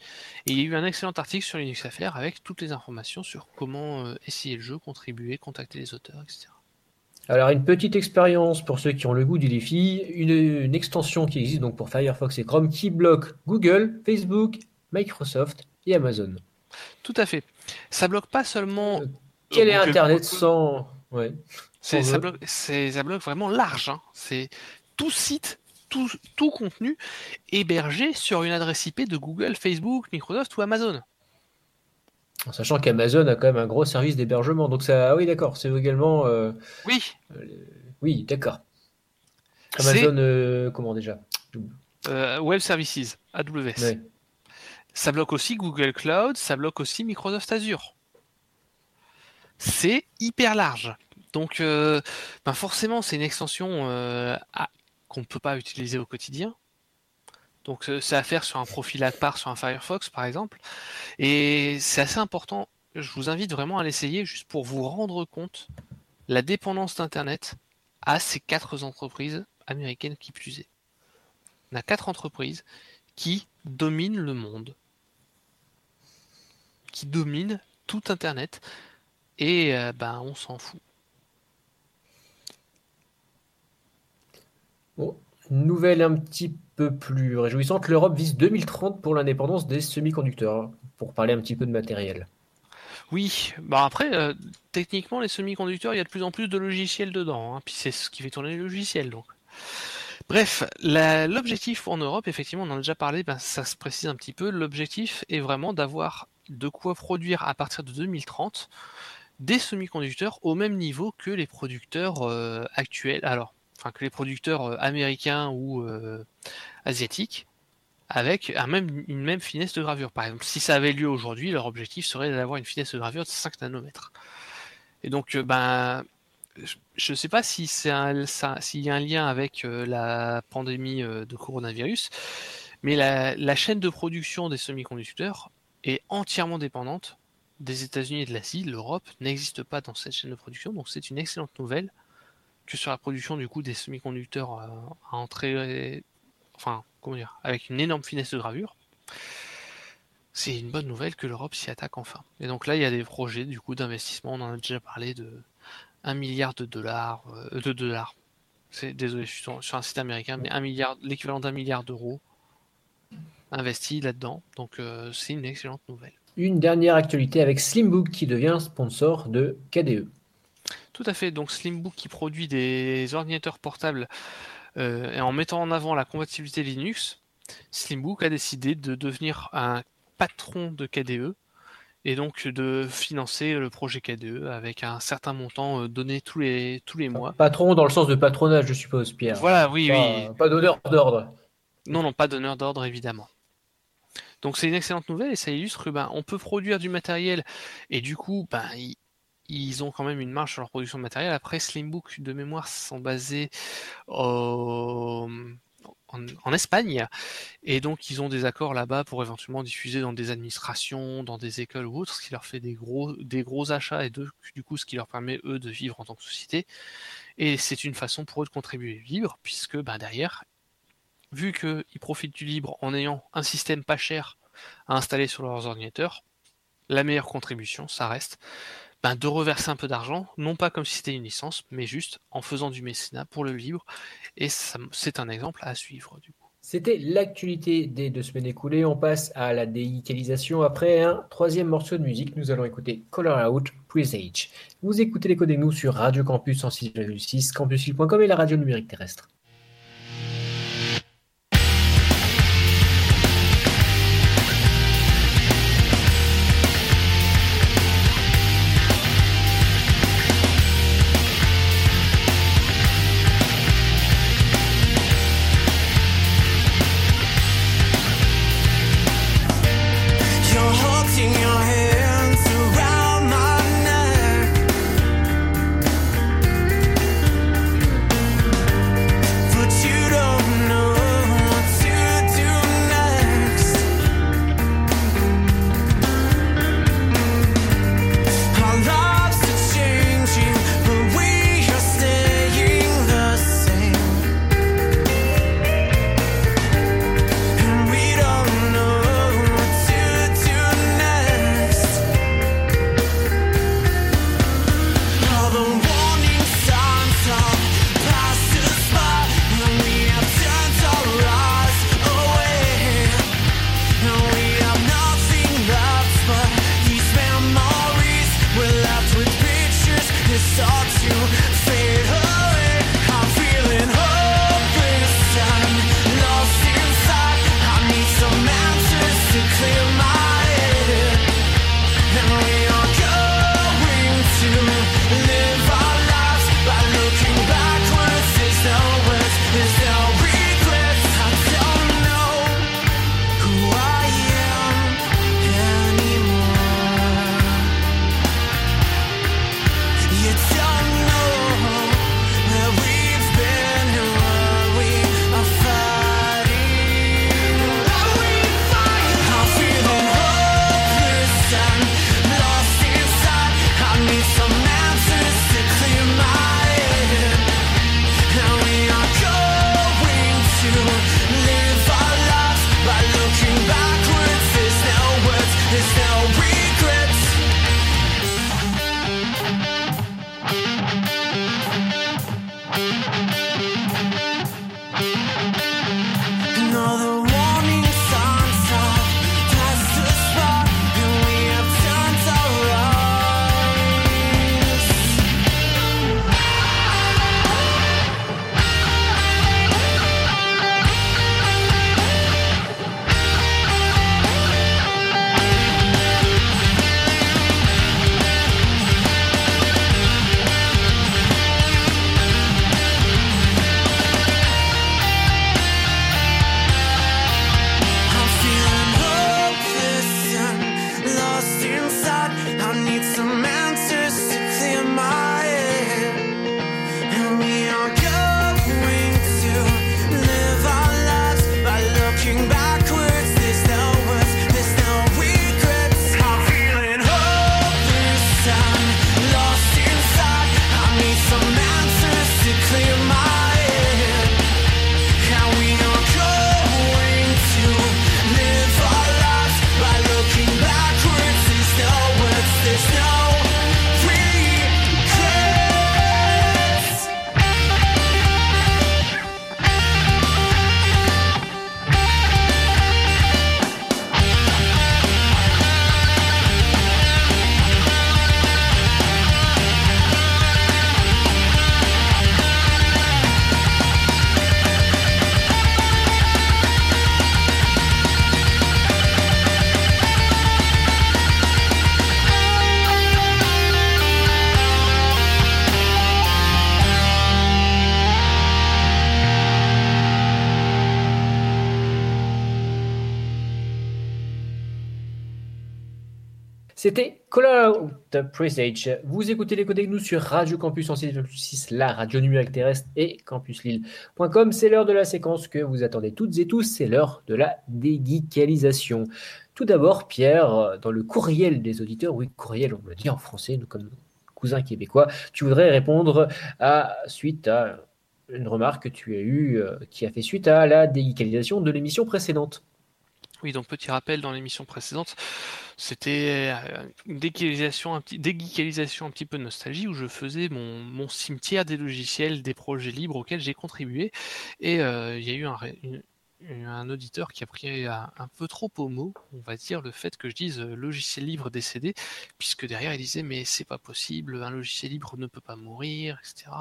Et il y a eu un excellent article sur Linux Affaires avec toutes les informations sur comment euh, essayer le jeu, contribuer, contacter les auteurs, etc. Alors, une petite expérience pour ceux qui ont le goût du défi, une, une extension qui existe donc pour Firefox et Chrome qui bloque Google, Facebook, Microsoft et Amazon. Tout à fait. Ça bloque pas seulement. Euh, Quel est Internet sans... Ouais. C'est, sans ça, eux bloque, c'est- ça bloque vraiment large. hein. C'est tout site, tout, tout contenu hébergé sur une adresse IP de Google, Facebook, Microsoft ou Amazon. En sachant qu'Amazon a quand même un gros service d'hébergement. Donc ça, ah oui, d'accord, c'est également... euh, Oui, Oui, d'accord. Amazon, euh, comment déjà? Euh, Web Services, AWS. Ouais. Ça bloque aussi Google Cloud, ça bloque aussi Microsoft Azure. C'est hyper large. Donc, euh, ben forcément, c'est une extension euh, à- qu'on ne peut pas utiliser au quotidien. Donc, euh, c'est à faire sur un profil à part, sur un Firefox, par exemple. Et c'est assez important. Je vous invite vraiment à l'essayer juste pour vous rendre compte la dépendance d'Internet à ces quatre entreprises américaines qui plus est. On a quatre entreprises qui dominent le monde, qui dominent tout Internet, et euh, ben on s'en fout. Bon, nouvelle un petit peu plus réjouissante, l'Europe vise 2030 pour l'indépendance des semi-conducteurs, pour parler un petit peu de matériel. Oui, bah après, euh, techniquement, les semi-conducteurs, il y a de plus en plus de logiciels dedans, hein, puis c'est ce qui fait tourner les logiciels, donc. Bref, l'objectif en Europe, effectivement, on en a déjà parlé, ben, ça se précise un petit peu, l'objectif est vraiment d'avoir de quoi produire à partir de 2030 des semi-conducteurs au même niveau que les producteurs euh, actuels, alors, que les producteurs euh, américains ou euh, asiatiques, avec un même, une même finesse de gravure. Par exemple, si ça avait lieu aujourd'hui, leur objectif serait d'avoir une finesse de gravure de 5 nanomètres. Et donc, euh, ben, je ne sais pas si c'est s'il y a un lien avec la pandémie de coronavirus, mais la, la chaîne de production des semi-conducteurs est entièrement dépendante des États-Unis et de l'Asie. L'Europe n'existe pas dans cette chaîne de production, donc c'est une excellente nouvelle que sur la production du coup des semi-conducteurs à, à entrer, enfin comment dire, avec une énorme finesse de gravure. C'est une bonne nouvelle que l'Europe s'y attaque enfin. Et donc là, il y a des projets du coup d'investissement. On en a déjà parlé de 1 milliard de dollars, euh, de dollars, C'est désolé, je suis sur, un site américain, mais un milliard, l'équivalent d'un milliard d'euros investi là-dedans. Donc euh, c'est une excellente nouvelle. Une dernière actualité avec Slimbook qui devient sponsor de. KDE. Tout à fait. Donc Slimbook qui produit des ordinateurs portables euh, et en mettant en avant la compatibilité Linux, Slimbook a décidé de devenir un patron de KDE et donc de financer le projet KDE avec un certain montant euh, donné tous les, tous les mois. Patron dans le sens de patronage, je suppose, Pierre. Voilà, oui, oui. Pas, pas d'honneur d'ordre. Non, non, pas d'honneur d'ordre, évidemment. Donc c'est une excellente nouvelle et ça illustre que ben, on peut produire du matériel et du coup, ben, ils ont quand même une marge sur leur production de matériel. Après, Slimbook de mémoire sont basés en, Espagne et donc ils ont des accords là-bas pour éventuellement diffuser dans des administrations, dans des écoles ou autres, ce qui leur fait des gros, des gros achats et du coup ce qui leur permet eux de vivre en tant que société. Et c'est une façon pour eux de contribuer libre puisque ben, derrière vu qu'ils profitent du libre en ayant un système pas cher à installer sur leurs ordinateurs, la meilleure contribution, ça reste ben, de reverser un peu d'argent, non pas comme si c'était une licence, mais juste en faisant du mécénat pour le libre. Et c'est un exemple à suivre du coup. C'était l'actualité des deux semaines écoulées. On passe à la déicalisation. Après un troisième morceau de musique, nous allons écouter Color Out Presage. Vous écoutez les codes nous sur Radio Campus en 6,6, campusil.com et la radio numérique terrestre. Presage. Vous écoutez les avec nous sur Radio Campus 6, la radio numérique terrestre et campuslille.com. C'est l'heure de la séquence que vous attendez toutes et tous. C'est l'heure de la déguicalisation. Tout d'abord, Pierre, dans le courriel des auditeurs, oui, courriel, on le dit en français, nous comme cousins québécois, tu voudrais répondre à suite à une remarque que tu as eue euh, qui a fait suite à la déguicalisation de l'émission précédente. Oui, donc petit rappel dans l'émission précédente, c'était euh, une déguicalisation un, petit, déguicalisation un petit peu de nostalgie où je faisais mon, mon cimetière des logiciels, des projets libres auxquels j'ai contribué. Et euh, il y a eu un, une, un auditeur qui a pris un, un, peu trop au mot, on va dire, le fait que je dise euh, logiciel libre décédé, puisque derrière il disait mais c'est pas possible, un logiciel libre ne peut pas mourir, etc.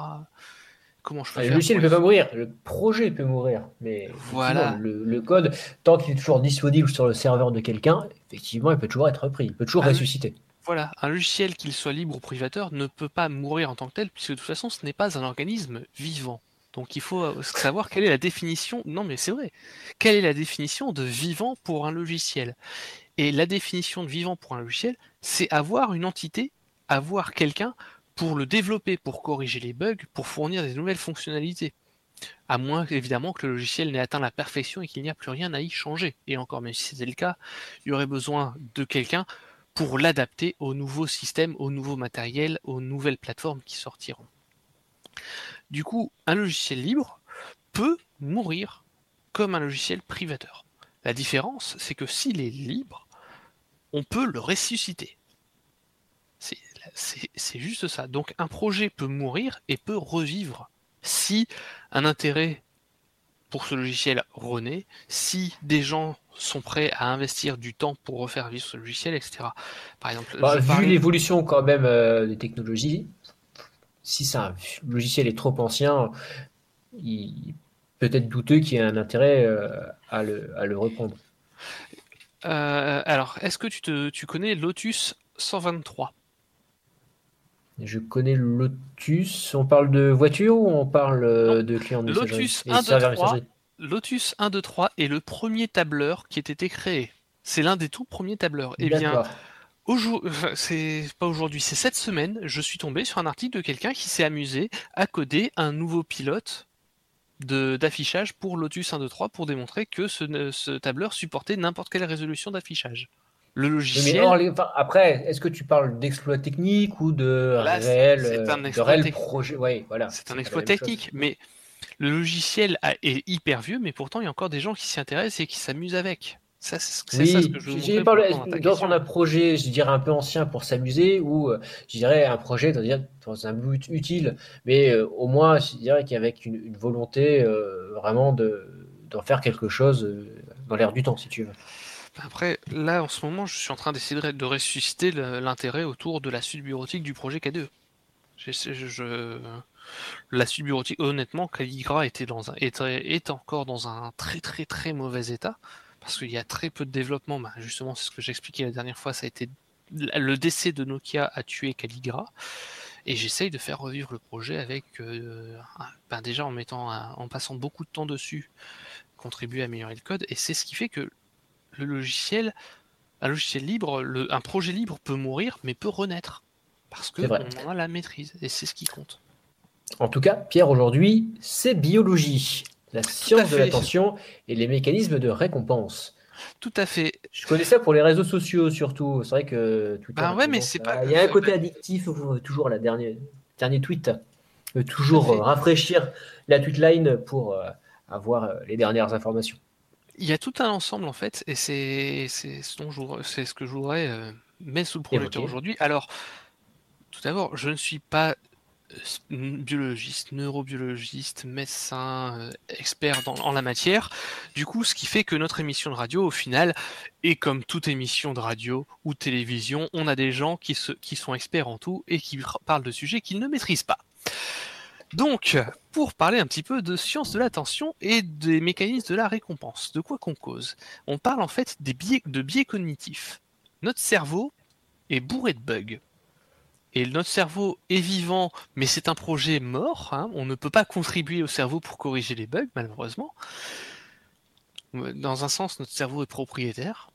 Comment je peux le logiciel ne peut pas mourir, le projet peut mourir, mais Voilà. le code, tant qu'il est toujours disponible sur le serveur de quelqu'un, effectivement, il peut toujours être repris, il peut toujours Ah oui. ressusciter. Voilà, un logiciel, qu'il soit libre ou privateur, ne peut pas mourir en tant que tel, puisque de toute façon, ce n'est pas un organisme vivant. Donc il faut euh, savoir quelle est la définition. Non, mais c'est vrai. Quelle est la définition de vivant pour un logiciel? Et la définition de vivant pour un logiciel, c'est avoir une entité, avoir quelqu'un pour le développer, pour corriger les bugs, pour fournir des nouvelles fonctionnalités. À moins évidemment que le logiciel n'ait atteint la perfection et qu'il n'y a plus rien à y changer. Et encore, même si c'était le cas, il y aurait besoin de quelqu'un pour l'adapter aux nouveaux systèmes, aux nouveaux matériels, aux nouvelles plateformes qui sortiront. Du coup, un logiciel libre peut mourir comme un logiciel privateur. La différence, c'est que s'il est libre, on peut le ressusciter. C'est juste ça. Donc un projet peut mourir et peut revivre si un intérêt pour ce logiciel renaît, si des gens sont prêts à investir du temps pour refaire vivre ce logiciel, etc. Par exemple, Bah, vu parlais- l'évolution quand même euh, des technologies, si c'est un logiciel est trop ancien, il peut être douteux qu'il y ait un intérêt euh, à, le, à le reprendre. Euh, alors, est-ce que tu, te, tu connais Lotus 123 Je connais Lotus, on parle de voiture ou on parle euh, de client de Lotus 1, 2, 3. Lotus 1, 2, 3 est le premier tableur qui ait été créé. C'est l'un des tout premiers tableurs. Eh bien, D'accord. Aujourd- enfin, c'est pas aujourd'hui, c'est cette semaine, je suis tombé sur un article de quelqu'un qui s'est amusé à coder un nouveau pilote d'affichage pour Lotus 1.2.3 pour démontrer que ce tableur supportait n'importe quelle résolution d'affichage. Le mais logiciel, hors les- enfin, après, est-ce que tu parles d'exploit technique ou de Là, réel, c'est euh, un de exploit réel tec- projet? Ouais, voilà. c'est un exploit technique, mais le logiciel a- est hyper vieux, mais pourtant il y a encore des gens qui s'y intéressent et qui s'amusent avec. Ça, c'est c'est Oui, ça ce que je veux parlé dans question. un projet, je dirais un peu ancien pour s'amuser, ou euh, je dirais un projet dans, dans un but utile, mais euh, au moins, je dirais qu'avec une, une volonté euh, vraiment de d'en faire quelque chose euh, dans l'air du temps, si tu veux. Après, là, en ce moment, je suis en train d'essayer de, ressusciter l'intérêt autour de la suite bureautique du projet K2. J'essaie- Je, je- La suite bureautique, honnêtement, Calligra était, dans un, est, est encore dans un très très très mauvais état, parce qu'il y a très peu de développement. Bah, justement, c'est ce que j'expliquais la dernière fois, ça a été le décès de Nokia a tué Calligra, et j'essaye de faire revivre le projet avec, euh, ben déjà en mettant, en passant beaucoup de temps dessus, contribuer à améliorer le code, et c'est ce qui fait que le logiciel, un logiciel libre, le- un projet libre peut mourir, mais peut renaître. Parce que C'est vrai. on en a la maîtrise, et c'est ce qui compte. En tout cas, Pierre, aujourd'hui, c'est biologie, la science de l'attention et les mécanismes de récompense. Tout à fait. Je connais ça pour les réseaux sociaux surtout. C'est vrai que Twitter. Bah ouais, mais c'est pas- Il y a un côté addictif, euh, toujours la dernière dernier tweet, euh, toujours euh, rafraîchir la tweetline pour euh, avoir les dernières informations. Il y a tout un ensemble en fait, et c'est ce, dont je voudrais- c'est ce que je voudrais euh, mettre sous le projecteur aujourd'hui. Alors, tout d'abord, je ne suis pas euh, biologiste, neurobiologiste, médecin, euh, expert dans, en la matière. Du coup, ce qui fait que notre émission de radio, au final, est comme toute émission de radio ou de télévision, on a des gens qui, se, qui sont experts en tout et qui parlent de sujets qu'ils ne maîtrisent pas. Donc, pour parler un petit peu de science de l'attention et des mécanismes de la récompense, de quoi qu'on cause On parle en fait des biais, de biais cognitifs. Notre cerveau est bourré de bugs. Et notre cerveau est vivant, mais c'est un projet mort. hein. On ne peut pas contribuer au cerveau pour corriger les bugs, malheureusement. Dans un sens, notre cerveau est propriétaire.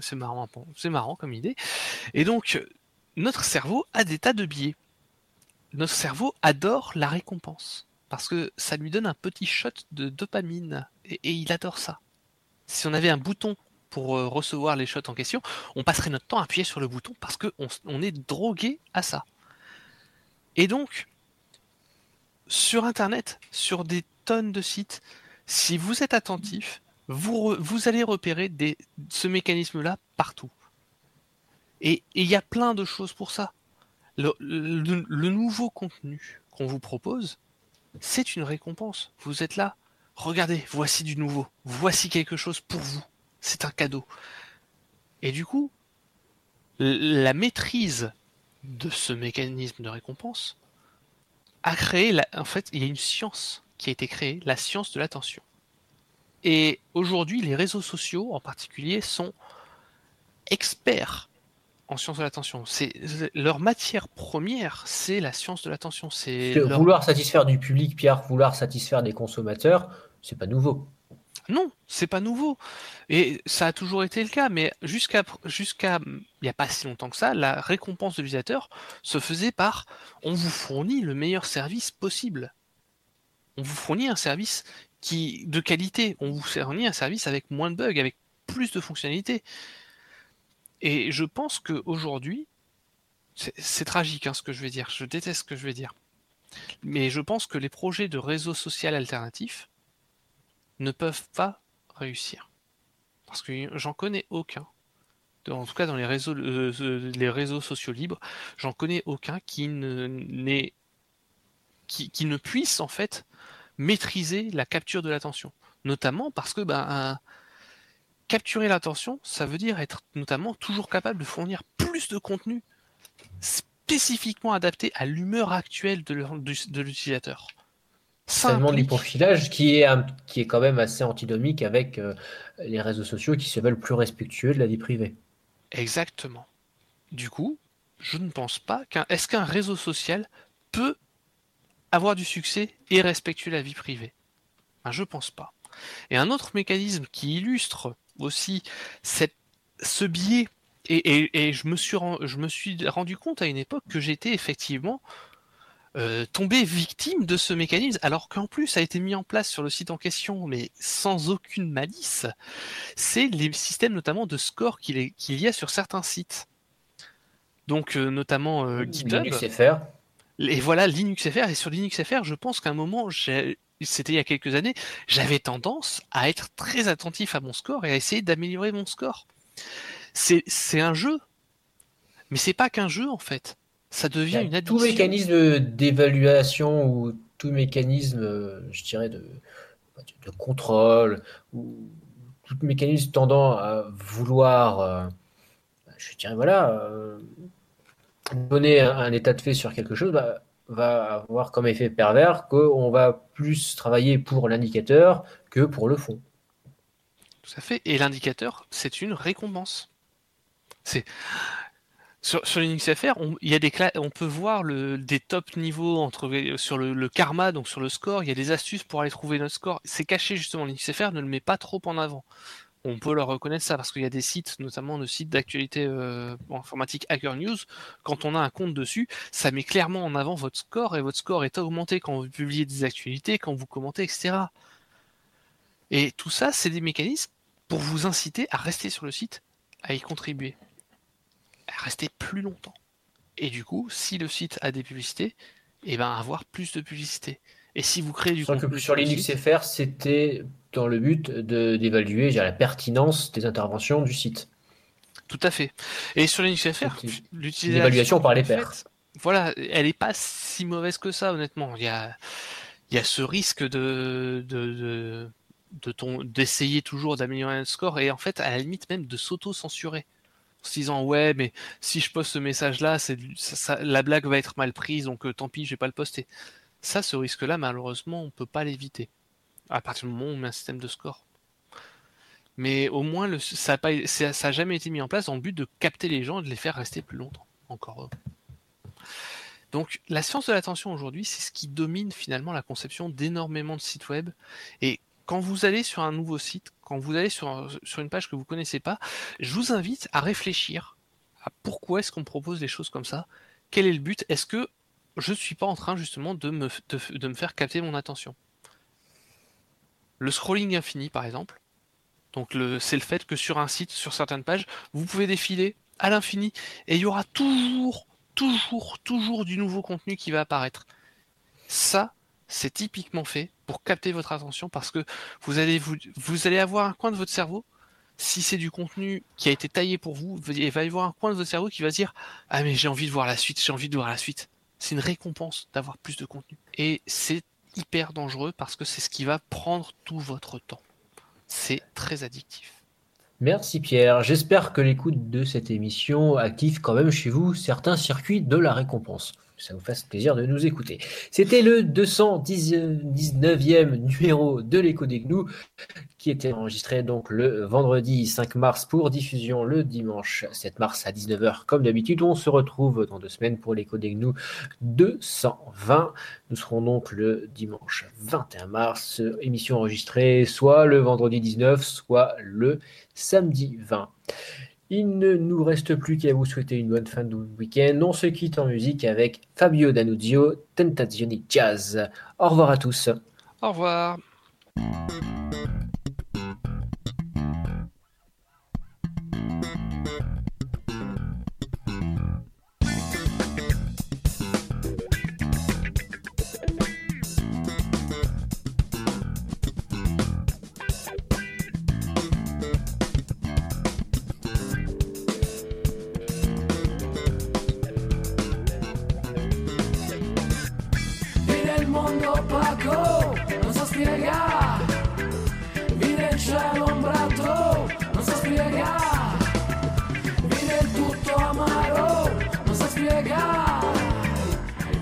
C'est marrant, c'est marrant comme idée. Et donc, notre cerveau a des tas de biais. Notre cerveau adore la récompense parce que ça lui donne un petit shot de dopamine et, il adore ça. Si on avait un bouton pour euh, recevoir les shots en question, on passerait notre temps à appuyer sur le bouton parce qu'on on est drogué à ça. Et donc, sur Internet, sur des tonnes de sites, si vous êtes attentif, vous, allez repérer ce mécanisme-là partout. Et il y a plein de choses pour ça. Le, nouveau contenu qu'on vous propose, c'est une récompense. Vous êtes là, regardez, voici du nouveau, voici quelque chose pour vous. C'est un cadeau. Et du coup, la maîtrise de ce mécanisme de récompense a créé, la- en fait, il y a une science qui a été créée, la science de l'attention. Et aujourd'hui, les réseaux sociaux en particulier sont experts en science de l'attention. C'est leur matière première, c'est la science de l'attention. C'est leur- Vouloir satisfaire du public, Pierre, vouloir satisfaire des consommateurs, c'est pas nouveau. Non, c'est pas nouveau. Et ça a toujours été le cas, mais jusqu'à jusqu'à il n'y a pas si longtemps que ça, la récompense de l'utilisateur se faisait par on vous fournit le meilleur service possible. On vous fournit un service qui de qualité, on vous fournit un service avec moins de bugs, avec plus de fonctionnalités. Et je pense qu'aujourd'hui, c'est tragique hein, ce que je vais dire, je déteste ce que je vais dire. Mais je pense que les projets de réseaux sociaux alternatifs ne peuvent pas réussir. Parce que j'en connais aucun. En tout cas, dans les réseaux, euh, euh, les réseaux sociaux libres, j'en connais aucun qui ne, qui, ne puisse en fait maîtriser la capture de l'attention. Notamment parce que ben, capturer l'attention, ça veut dire être notamment toujours capable de fournir plus de contenu spécifiquement adapté à l'humeur actuelle de du- l'utilisateur. Ça demande implique- l'hyperfilage qui est, un- qui est quand même assez antinomique avec euh, les réseaux sociaux qui se veulent plus respectueux de la vie privée. Exactement. Du coup, je ne pense pas qu'un. Est-ce qu'un réseau social peut avoir du succès et respectuer la vie privée? Ben, Je pense pas. Et un autre mécanisme qui illustre aussi cette, ce biais, et, et- et je, me suis ren- je me suis rendu compte à une époque que j'étais effectivement euh, tombé victime de ce mécanisme, alors qu'en plus ça a été mis en place sur le site en question, mais sans aucune malice, c'est les systèmes notamment de score qu'il est- qu'il y a sur certains sites. Donc euh, notamment euh, GitHub. Linux FR. Et voilà Linux FR. Et sur Linux FR, je pense qu'à un moment, j'ai- c'était il y a quelques années, j'avais tendance à être très attentif à mon score et à essayer d'améliorer mon score. C'est un jeu, mais c'est pas qu'un jeu en fait. Ça devient une addiction. Tout mécanisme d'évaluation ou tout mécanisme, euh, je dirais, de, de contrôle ou tout mécanisme tendant à vouloir, euh, je dirais, voilà, euh, donner un, un état de fait sur quelque chose, bah, va avoir comme effet pervers qu'on va plus travailler pour l'indicateur que pour le fond. Tout à fait. Et l'indicateur, c'est une récompense. C'est sur, sur Linux FR, on, y a des on peut voir des top niveaux entre sur le, le karma, donc sur le score. Il y a des astuces pour aller trouver notre score. C'est caché justement. Linux FR ne le met pas trop en avant. On peut leur reconnaître ça parce qu'il y a des sites, notamment le site d'actualité euh, informatique Hacker News. Quand on a un compte dessus, ça met clairement en avant votre score et votre score est augmenté quand vous publiez des actualités, quand vous commentez, etc. Et tout ça, c'est des mécanismes pour vous inciter à rester sur le site, à y contribuer, à rester plus longtemps. Et du coup, si le site a des publicités, et ben avoir plus de publicités. Et si vous créez du Sans que contenu sur Linux site- FR, c'était dans le but d'évaluer la pertinence des interventions du site. tout à fait. Et sur Linux FR, C'était l'utilisation une évaluation par les pairs. voilà, elle est pas si mauvaise que ça, honnêtement. Il y a, il y a ce risque de, de, de, de ton, d'essayer toujours d'améliorer un score et en fait, à la limite même de s'auto-censurer. En se disant, ouais, mais si je poste ce message-là, ça- ça- la blague va être mal prise, donc euh, tant pis, je vais pas le poster. Ça, ce risque-là, malheureusement, on peut pas l'éviter. À partir du moment où on met un système de score. Mais au moins, ça n'a jamais été mis en place le but de capter les gens et de les faire rester plus longtemps. Encore. Donc, la science de l'attention aujourd'hui, c'est ce qui domine finalement la conception d'énormément de sites web. Et quand vous allez sur un nouveau site, quand vous allez sur, un- sur une page que vous connaissez pas, je vous invite à réfléchir à pourquoi est-ce qu'on propose des choses comme ça, quel est le but, est-ce que je suis pas en train justement de me, de, de me faire capter mon attention? Le scrolling infini, par exemple, donc c'est le fait que sur un site, sur certaines pages, vous pouvez défiler à l'infini et il y aura toujours, toujours, toujours du nouveau contenu qui va apparaître. Ça, c'est typiquement fait pour capter votre attention parce que vous allez, vous, vous allez avoir un coin de votre cerveau. Si c'est du contenu qui a été taillé pour vous, il va y avoir un coin de votre cerveau qui va se dire Ah, mais j'ai envie de voir la suite, j'ai envie de voir la suite. C'est une récompense d'avoir plus de contenu. Et c'est hyper dangereux parce que c'est ce qui va prendre tout votre temps. C'est très addictif. Merci Pierre. J'espère que l'écoute de cette émission active quand même chez vous certains circuits de la récompense. Ça vous fasse plaisir de nous écouter. C'était le 219e numéro de l'écho des gnous qui était enregistré donc le vendredi 5 mars pour diffusion le dimanche 7 mars à 19h comme d'habitude. On se retrouve dans deux semaines pour l'écho des gnous 220. Nous serons donc le dimanche 21 mars, émission enregistrée soit le vendredi 19, soit le samedi 20. Il ne nous reste plus qu'à vous souhaiter une bonne fin de week-end. On se quitte en musique avec Fabio Danuzio, Tentazioni Jazz. Au revoir à tous. Au revoir. quando pago, non so spiegare. Vide il cielo ombrato, non so spiegare. Vide il tutto amaro, non so spiegare.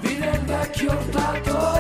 Vide il vecchio urtato.